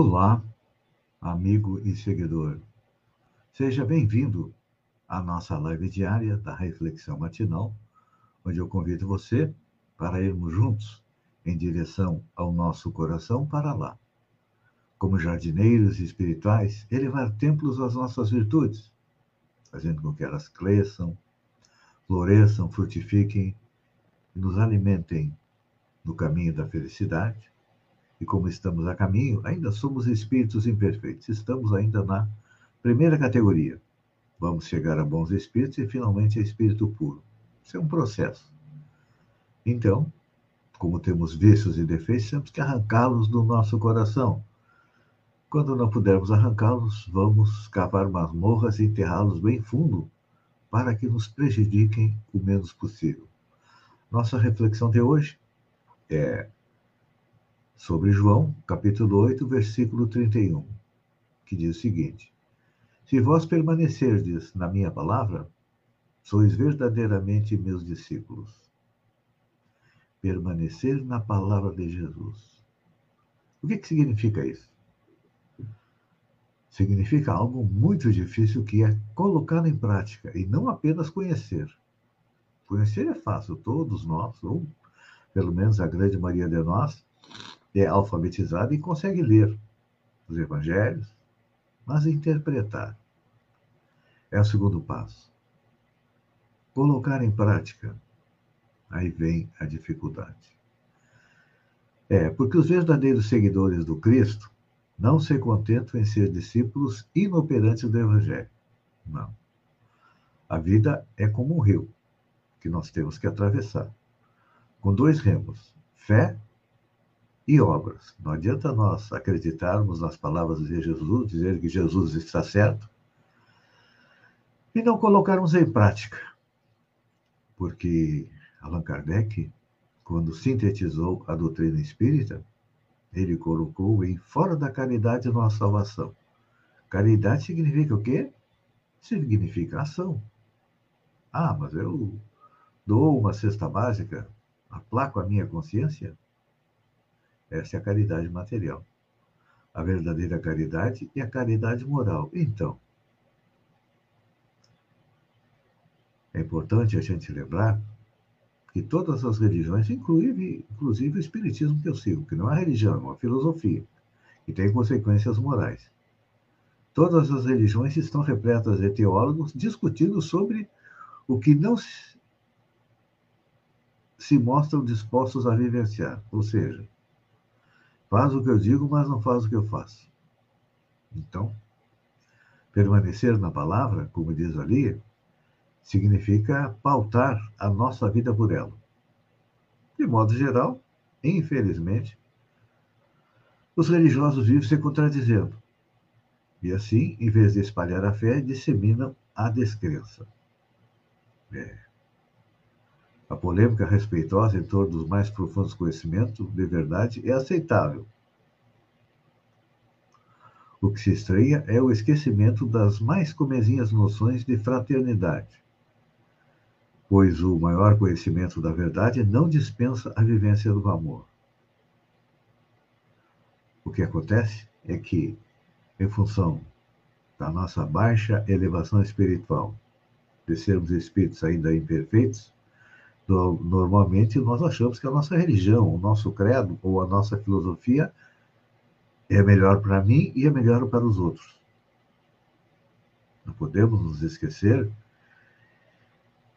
Olá, amigo e seguidor. Seja bem-vindo à nossa live diária da Reflexão Matinal, onde eu convido você para irmos juntos em direção ao nosso coração para lá. Como jardineiros espirituais, elevar templos às nossas virtudes, fazendo com que elas cresçam, floresçam, frutifiquem e nos alimentem no caminho da felicidade e como estamos a caminho, ainda somos espíritos imperfeitos. Estamos ainda na primeira categoria. Vamos chegar a bons espíritos e finalmente a espírito puro. Isso é um processo. Então, como temos vícios e defeitos, temos que arrancá-los do nosso coração. Quando não pudermos arrancá-los, vamos cavar masmorras e enterrá-los bem fundo para que nos prejudiquem o menos possível. Nossa reflexão de hoje é sobre João, capítulo 8, versículo 31, que diz o seguinte: Se vós permanecerdes na minha palavra, sois verdadeiramente meus discípulos. Permanecer na palavra de Jesus. O que, que significa isso? Significa algo muito difícil que é colocar em prática e não apenas conhecer. Conhecer é fácil, todos nós, ou pelo menos a grande maioria de nós, é alfabetizado e consegue ler os evangelhos, mas interpretar é o segundo passo. Colocar em prática, aí vem a dificuldade. É, porque os verdadeiros seguidores do Cristo não se contentam em ser discípulos inoperantes do Evangelho. Não. A vida é como um rio que nós temos que atravessar, com dois remos: fé e obras. Não adianta nós acreditarmos nas palavras de Jesus, dizer que Jesus está certo, e não colocarmos em prática. Porque Allan Kardec, quando sintetizou a doutrina espírita, ele colocou em fora da caridade nossa salvação. Caridade significa o quê? Significa ação. Ah, mas eu dou uma cesta básica, aplaco a minha consciência? Essa é a caridade material. A verdadeira caridade é a caridade moral. Então, é importante a gente lembrar que todas as religiões, inclusive, inclusive o Espiritismo que eu sigo, que não é religião, é uma filosofia, que tem consequências morais. Todas as religiões estão repletas de teólogos discutindo sobre o que não se mostram dispostos a vivenciar, ou seja, Faz o que eu digo, mas não faz o que eu faço. Então, permanecer na palavra, como diz ali, significa pautar a nossa vida por ela. De modo geral, infelizmente, os religiosos vivem se contradizendo. E assim, em vez de espalhar a fé, disseminam a descrença. É. A polêmica respeitosa em torno dos mais profundos conhecimentos de verdade é aceitável. O que se estranha é o esquecimento das mais comezinhas noções de fraternidade, pois o maior conhecimento da verdade não dispensa a vivência do amor. O que acontece é que, em função da nossa baixa elevação espiritual, de sermos espíritos ainda imperfeitos, normalmente nós achamos que a nossa religião, o nosso credo ou a nossa filosofia é melhor para mim e é melhor para os outros. Não podemos nos esquecer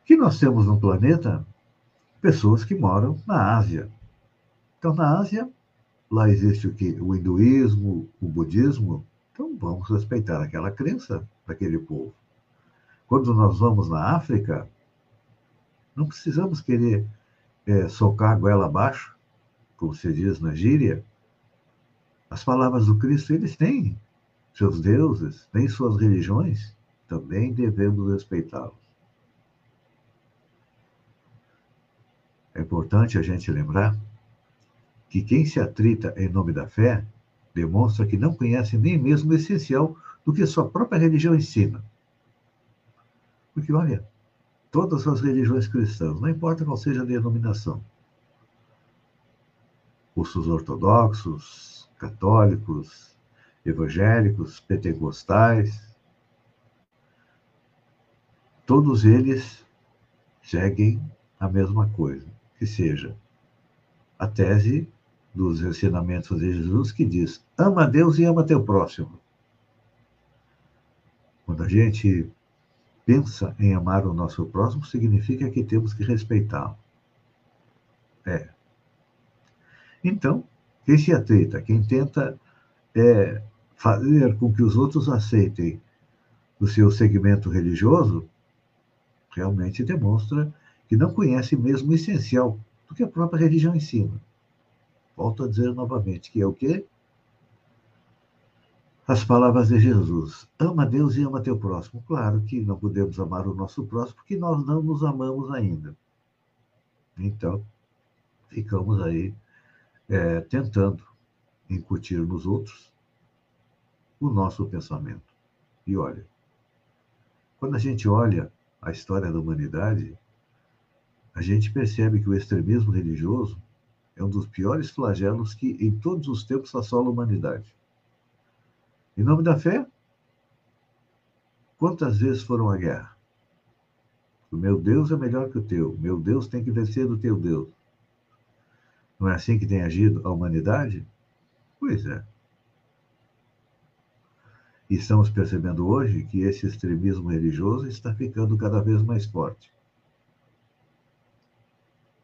que nós temos no planeta pessoas que moram na Ásia. Então, na Ásia, lá existe o que? O hinduísmo, o budismo. Então, vamos respeitar aquela crença daquele povo. Quando nós vamos na África, não precisamos querer é, socar a goela abaixo, como se diz na gíria, As palavras do Cristo, eles têm seus deuses, têm suas religiões, também devemos respeitá-los. É importante a gente lembrar que quem se atrita em nome da fé demonstra que não conhece nem mesmo o essencial do que sua própria religião ensina. Porque, olha, todas as religiões cristãs, não importa qual seja a denominação, os ortodoxos, católicos, evangélicos, pentecostais, todos eles seguem a mesma coisa, que seja a tese dos ensinamentos de Jesus que diz: ama Deus e ama teu próximo. Quando a gente pensa em amar o nosso próximo, significa que temos que respeitá-lo. É. Então, quem se atreita, quem tenta é, fazer com que os outros aceitem o seu segmento religioso, realmente demonstra que não conhece mesmo o essencial do que a própria religião ensina. Volto a dizer novamente, que é o quê? As palavras de Jesus. Ama Deus e ama teu próximo. Claro que não podemos amar o nosso próximo porque nós não nos amamos ainda. Então, ficamos aí é, tentando incutir nos outros o nosso pensamento. E olha, quando a gente olha a história da humanidade, a gente percebe que o extremismo religioso é um dos piores flagelos que em todos os tempos assola a humanidade. Em nome da fé, quantas vezes foram à guerra? O meu Deus é melhor que o teu. Meu Deus tem que vencer o teu Deus. Não é assim que tem agido a humanidade? Pois é. E estamos percebendo hoje que esse extremismo religioso está ficando cada vez mais forte.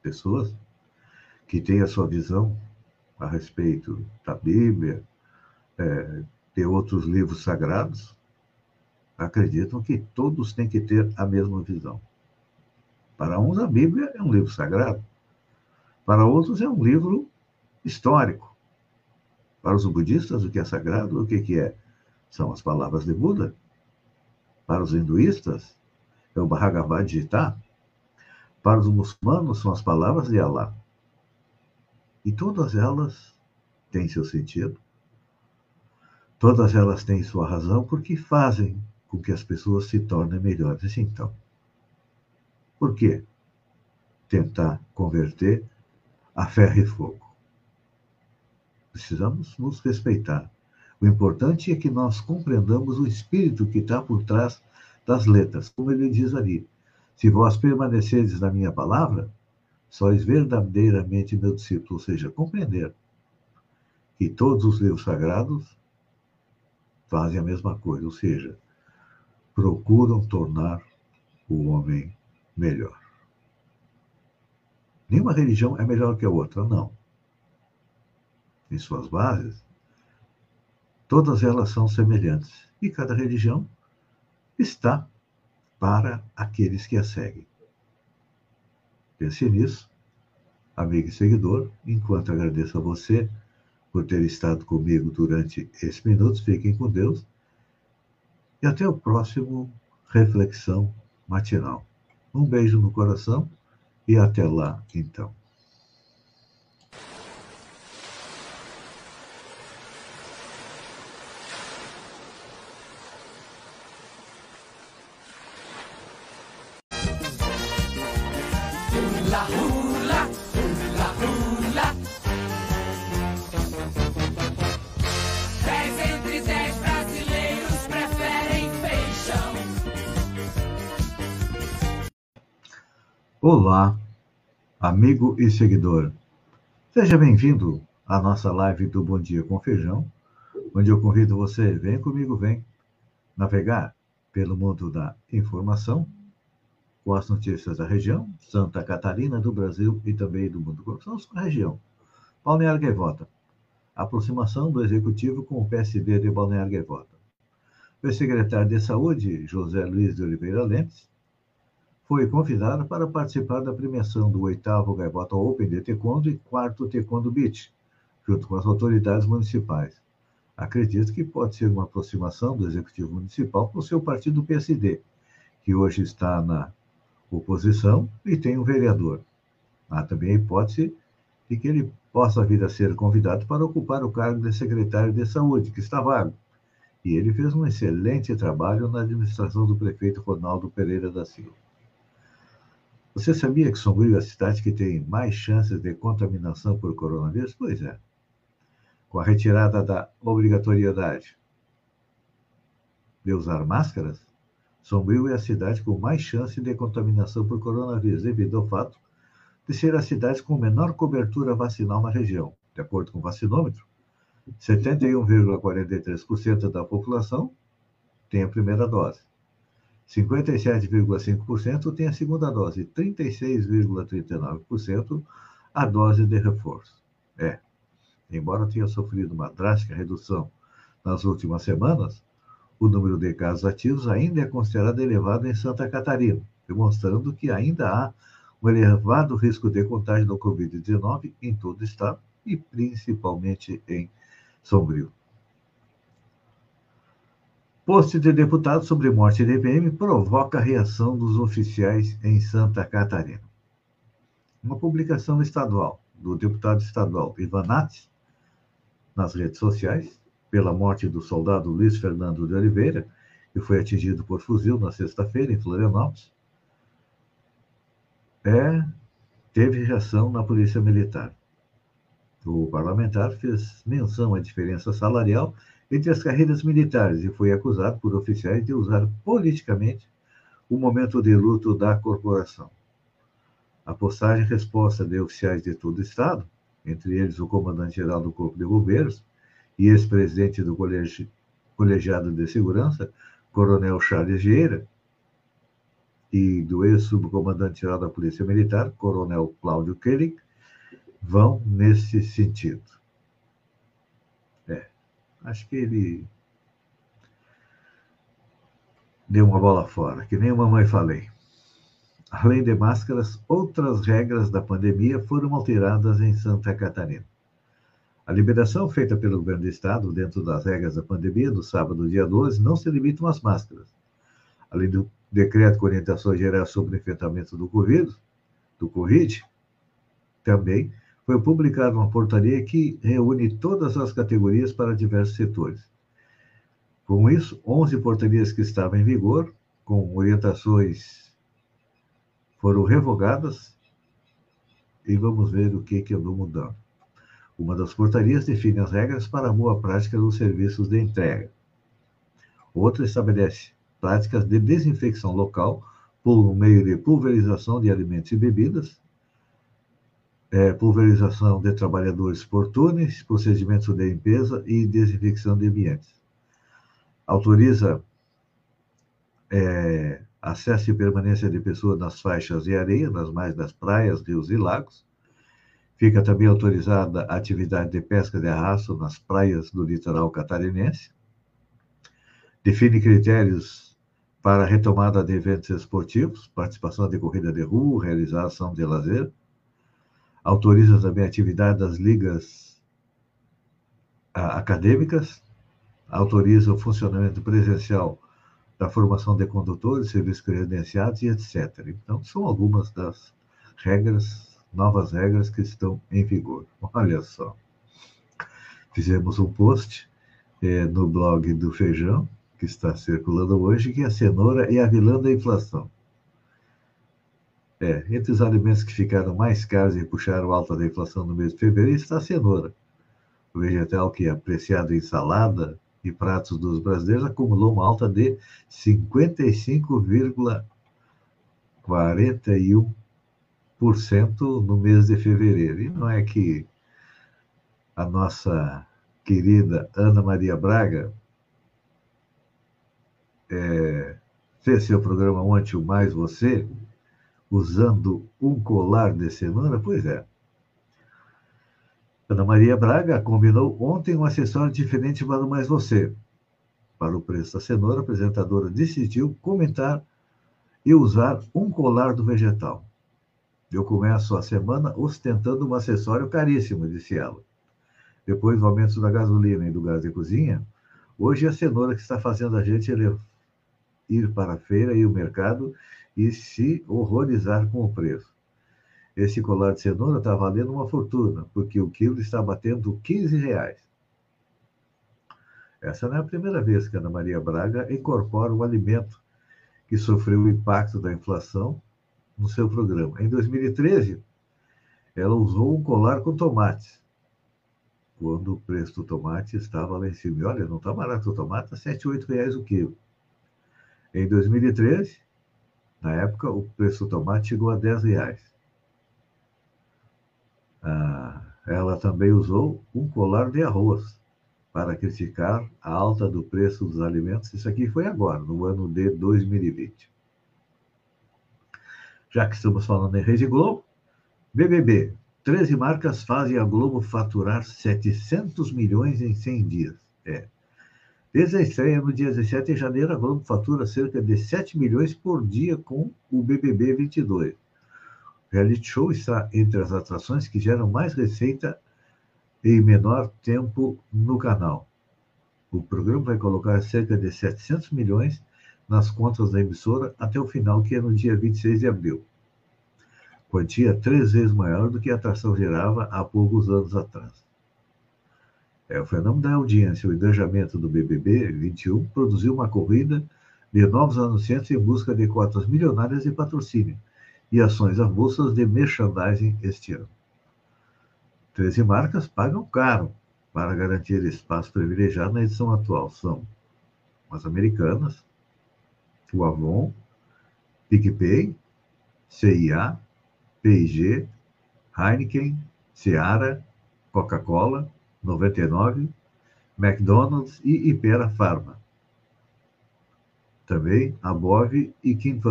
Pessoas que têm a sua visão a respeito da Bíblia, é, de outros livros sagrados, acreditam que todos têm que ter a mesma visão. Para uns, a Bíblia é um livro sagrado. Para outros, é um livro histórico. Para os budistas, o que é sagrado, o que, que é? São as palavras de Buda. Para os hinduístas, é o Bhagavad Gita. Para os muçulmanos, são as palavras de Allah. E todas elas têm seu sentido. Todas elas têm sua razão porque fazem com que as pessoas se tornem melhores. Então, por quê? Tentar converter a ferro e fogo. Precisamos nos respeitar. O importante é que nós compreendamos o espírito que está por trás das letras. Como ele diz ali: Se vós permanecerdes na minha palavra, sois verdadeiramente meu discípulo. Ou seja, compreender que todos os livros sagrados fazem a mesma coisa, ou seja, procuram tornar o homem melhor. Nenhuma religião é melhor que a outra, não. Em suas bases, todas elas são semelhantes e cada religião está para aqueles que a seguem. Pense nisso, amigo e seguidor, enquanto agradeço a você por ter estado comigo durante esses minutos. Fiquem com Deus e até o próximo Reflexão Matinal. Um beijo no coração e até lá, então. Olá, amigo e seguidor. Seja bem-vindo à nossa live do Bom Dia com Feijão, onde eu convido você, vem comigo, vem navegar pelo mundo da informação com as notícias da região, Santa Catarina, do Brasil e também do mundo. Começamos com a região. Balneário Gaivota. Aproximação do Executivo com o PSD de Balneário Gaivota. O secretário de Saúde, José Luiz de Oliveira Lentes, foi convidado para participar da premiação do oitavo Gaivota Open de Taekwondo e quarto Taekwondo Beach, junto com as autoridades municipais. Acredito que pode ser uma aproximação do Executivo Municipal com o seu partido PSD, que hoje está na oposição e tem um vereador. Há também a hipótese de que ele possa vir a ser convidado para ocupar o cargo de secretário de saúde, que está vago. E ele fez um excelente trabalho na administração do prefeito Ronaldo Pereira da Silva. Você sabia que Sombrio é a cidade que tem mais chances de contaminação por coronavírus? Pois é. Com a retirada da obrigatoriedade de usar máscaras, Sombrio é a cidade com mais chance de contaminação por coronavírus, devido ao fato de ser a cidade com menor cobertura vacinal na região. De acordo com o vacinômetro, 71,43% da população tem a primeira dose. 57,5% tem a segunda dose e 36,39% a dose de reforço. É, embora tenha sofrido uma drástica redução nas últimas semanas, o número de casos ativos ainda é considerado elevado em Santa Catarina, demonstrando que ainda há um elevado risco de contágio da Covid-19 em todo o estado e principalmente em Sombrio. Post de deputado sobre morte de PM provoca reação dos oficiais em Santa Catarina. Uma publicação estadual do deputado estadual Ivanates nas redes sociais pela morte do soldado Luiz Fernando de Oliveira, que foi atingido por fuzil na sexta-feira em Florianópolis, é, teve reação na Polícia Militar. O parlamentar fez menção à diferença salarial entre as carreiras militares e foi acusado por oficiais de usar politicamente o momento de luto da corporação. A postagem resposta de oficiais de todo o Estado, entre eles o comandante-geral do Corpo de Bombeiros e ex-presidente do colegi Colegiado de Segurança, Coronel Charles Vieira, e do ex-subcomandante-geral da Polícia Militar, Coronel Cláudio Kelly, vão nesse sentido. Acho que ele deu uma bola fora, que nem mamãe falei. Além de máscaras, outras regras da pandemia foram alteradas em Santa Catarina. A liberação feita pelo governo do estado, dentro das regras da pandemia, no sábado, dia 12, não se limitam às máscaras. Além do decreto com orientações gerais sobre o enfrentamento do Covid, do Covid, também foi publicada uma portaria que reúne todas as categorias para diversos setores. Com isso, 11 portarias que estavam em vigor, com orientações, foram revogadas e vamos ver o que, que andou mudando. Uma das portarias define as regras para a boa prática dos serviços de entrega. Outra estabelece práticas de desinfecção local por meio de pulverização de alimentos e bebidas, é, pulverização de trabalhadores por túneis, procedimentos de limpeza e desinfecção de ambientes. Autoriza é, acesso e permanência de pessoas nas faixas de areia, nas mais das praias, rios e lagos. Fica também autorizada a atividade de pesca de arrasto nas praias do litoral catarinense. Define critérios para retomada de eventos esportivos, participação de corrida de rua, realização de lazer. Autoriza também a atividade das ligas acadêmicas, autoriza o funcionamento presencial da formação de condutores, serviços credenciados e etc. Então, são algumas das regras, novas regras que estão em vigor. Olha só. Fizemos um post é, no blog do Feijão, que está circulando hoje, que a cenoura é a vilã da inflação. É, entre os alimentos que ficaram mais caros e puxaram alta da inflação no mês de fevereiro está a cenoura. O vegetal que é apreciado em salada e pratos dos brasileiros acumulou uma alta de 55,41% no mês de fevereiro. E não é que a nossa querida Ana Maria Braga é, fez seu programa ontem, o Mais Você, usando um colar de cenoura? Pois é. Ana Maria Braga combinou ontem um acessório diferente para Mais Você. Para o preço da cenoura, a apresentadora decidiu comentar e usar um colar do vegetal. Eu começo a semana ostentando um acessório caríssimo, disse ela. depois do aumento da gasolina e do gás de cozinha, hoje é a cenoura que está fazendo a gente ir para a feira e o mercado e se horrorizar com o preço. Esse colar de cenoura está valendo uma fortuna, porque o quilo está batendo 15 reais. Essa não é a primeira vez que Ana Maria Braga incorpora um alimento que sofreu o impacto da inflação no seu programa. Em 2013, ela usou um colar com tomates, quando o preço do tomate estava lá em cima. E olha, não está barato o tomate, está 7, 8 reais o quilo. Em 2013, na época, o preço do tomate chegou a 10 reais. Ah, ela também usou um colar de arroz para criticar a alta do preço dos alimentos. Isso aqui foi agora, no ano de 2020. Já que estamos falando em Rede Globo, BBB. 13 marcas fazem a Globo faturar 700 milhões em 100 dias. É. Desde a estreia no dia 17 de janeiro, a Globo fatura cerca de 7 milhões por dia com o BBB 22. O reality show está entre as atrações que geram mais receita em menor tempo no canal. O programa vai colocar cerca de 700 milhões nas contas da emissora até o final, que é no dia 26 de abril quantia três vezes maior do que a atração gerava há poucos anos atrás. É, o fenômeno da audiência, o engajamento do BBB 21 produziu uma corrida de novos anunciantes em busca de cotas milionárias de patrocínio e ações avulsas de merchandising este ano. Treze marcas pagam caro para garantir espaço privilegiado na edição atual. São as americanas, o Avon, PicPay, CIA, P&G, Heineken, Seara, Coca-Cola, 99, McDonald's e Ipera Pharma. Também a Bove e Quinto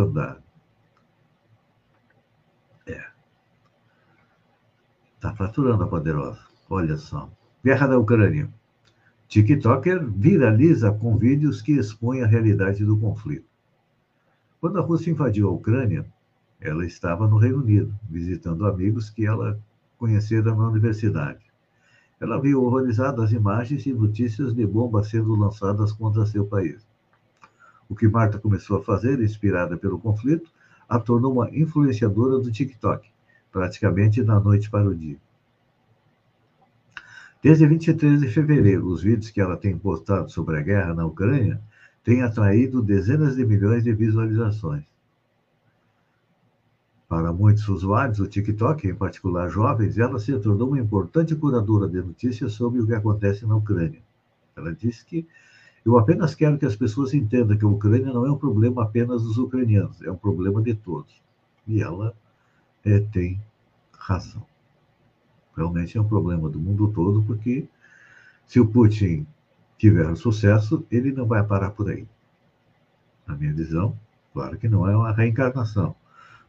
É. Está fraturando a poderosa. Olha só. Guerra da Ucrânia. TikToker viraliza com vídeos que expõem a realidade do conflito. Quando a Rússia invadiu a Ucrânia, ela estava no Reino Unido, visitando amigos que ela conhecera na universidade. Ela viu horrorizada as imagens e notícias de bombas sendo lançadas contra seu país. O que Marta começou a fazer, inspirada pelo conflito, a tornou uma influenciadora do TikTok, praticamente da noite para o dia. Desde 23 de fevereiro, os vídeos que ela tem postado sobre a guerra na Ucrânia têm atraído dezenas de milhões de visualizações. Para muitos usuários, o TikTok, em particular jovens, ela se tornou uma importante curadora de notícias sobre o que acontece na Ucrânia. Ela disse que eu apenas quero que as pessoas entendam que a Ucrânia não é um problema apenas dos ucranianos, é um problema de todos. E ela é, tem razão. Realmente é um problema do mundo todo, porque se o Putin tiver sucesso, ele não vai parar por aí. Na minha visão, claro que não é uma reencarnação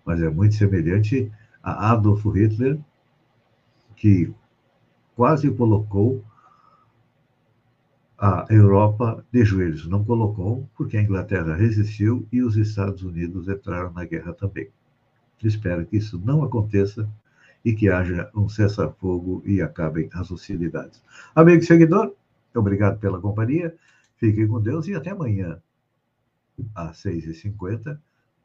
mas é muito semelhante a Adolf Hitler, que quase colocou a Europa de joelhos. Não colocou, porque a Inglaterra resistiu e os Estados Unidos entraram na guerra também. Espero que isso não aconteça e que haja um cessar-fogo e acabem as hostilidades. Amigo seguidor, obrigado pela companhia. Fiquem com Deus e até amanhã, às 6h50